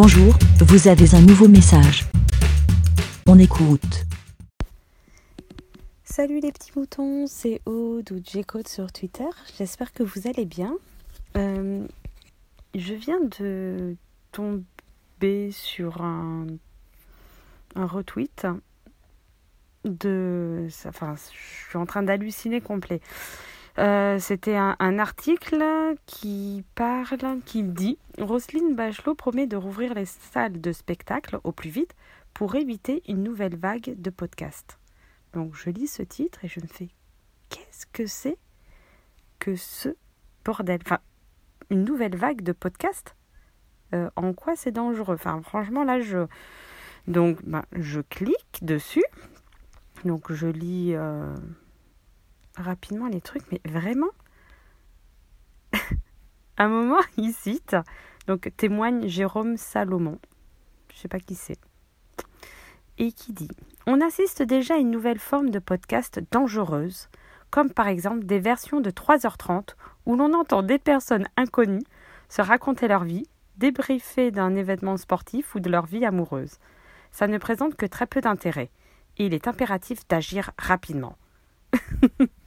Bonjour, vous avez un nouveau message. On écoute. Salut les petits moutons, c'est Aude ou J-Code sur Twitter. J'espère que vous allez bien. Euh, je viens de tomber sur un, un retweet de. Enfin, je suis en train d'halluciner complet. Euh, C'était un, article qui parle, qui dit Roselyne Bachelot promet de rouvrir les salles de spectacle au plus vite pour éviter une nouvelle vague de podcasts. Donc je lis ce titre et je me fais qu'est-ce que c'est que ce bordel? Enfin, une nouvelle vague de podcasts? Euh, En quoi c'est dangereux? Enfin, franchement, là, je. Donc, ben, je clique dessus. Donc, je lis euh, rapidement les trucs, mais vraiment. à un moment, il cite. Donc, témoigne Jérôme Salomon. Je sais pas qui c'est. Et qui dit On assiste déjà à une nouvelle forme de podcast dangereuse, comme par exemple des versions de 3h30 où l'on entend des personnes inconnues se raconter leur vie, débriefer d'un événement sportif ou de leur vie amoureuse. Ça ne présente que très peu d'intérêt, et il est impératif d'agir rapidement.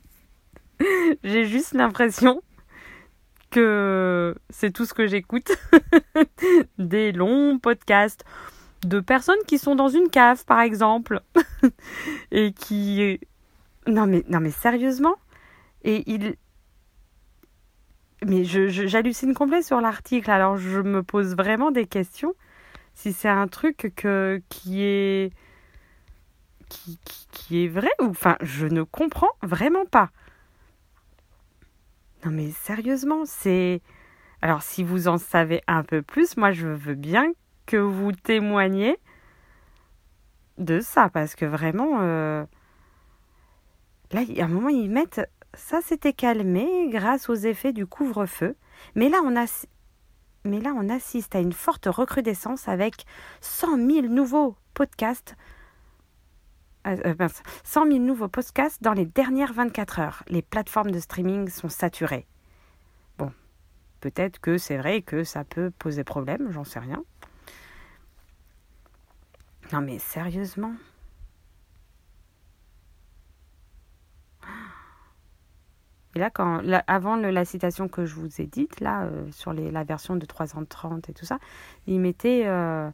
J'ai juste l'impression que c'est tout ce que j'écoute. des longs podcasts de personnes qui sont dans une cave, par exemple, et qui... Non mais, non mais sérieusement? Et il... Mais j'hallucine je, complet sur l'article, alors je me pose vraiment des questions. Si c'est un truc que, qui est... Qui, qui, qui est vrai ou... Enfin, je ne comprends vraiment pas. Non mais sérieusement, c'est... Alors si vous en savez un peu plus, moi je veux bien que vous témoignez de ça, parce que vraiment, euh, là, à un moment, ils mettent, ça s'était calmé grâce aux effets du couvre-feu, mais là, on. Mais là, on assiste à une forte recrudescence avec 100 000 nouveaux podcasts 100 000 euh, nouveaux podcasts dans les dernières 24 heures. Les plateformes de streaming sont saturées. Bon, peut-être que c'est vrai que ça peut poser problème, j'en sais rien. Non mais sérieusement? Et là, avant la citation que je vous ai dite, là, euh, sur la version de 330 et tout ça, il mettait, euh,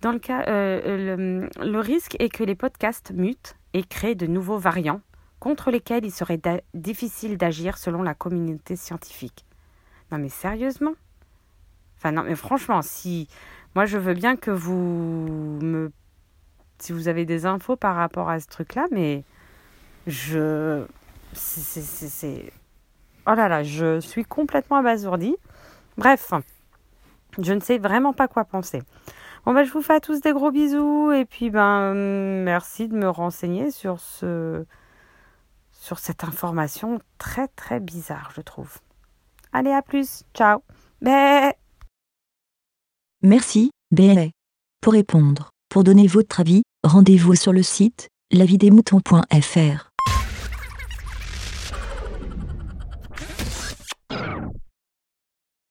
dans le cas, euh, le, le, risque est que les podcasts mutent et créent de nouveaux variants contre lesquels il serait difficile d'agir selon la communauté scientifique. Non mais sérieusement? Enfin non mais franchement, si moi, je veux bien que vous me. Si vous avez des infos par rapport à ce truc-là, mais je. C'est. Oh là là, je suis complètement abasourdie. Bref, je ne sais vraiment pas quoi penser. Bon, ben, je vous fais à tous des gros bisous et puis, ben, merci de me renseigner sur ce. sur cette information très très bizarre, je trouve. Allez, à plus. Ciao. Bé Merci, BLA. Pour répondre, pour donner votre avis, rendez-vous sur le site lavidemouton.fr.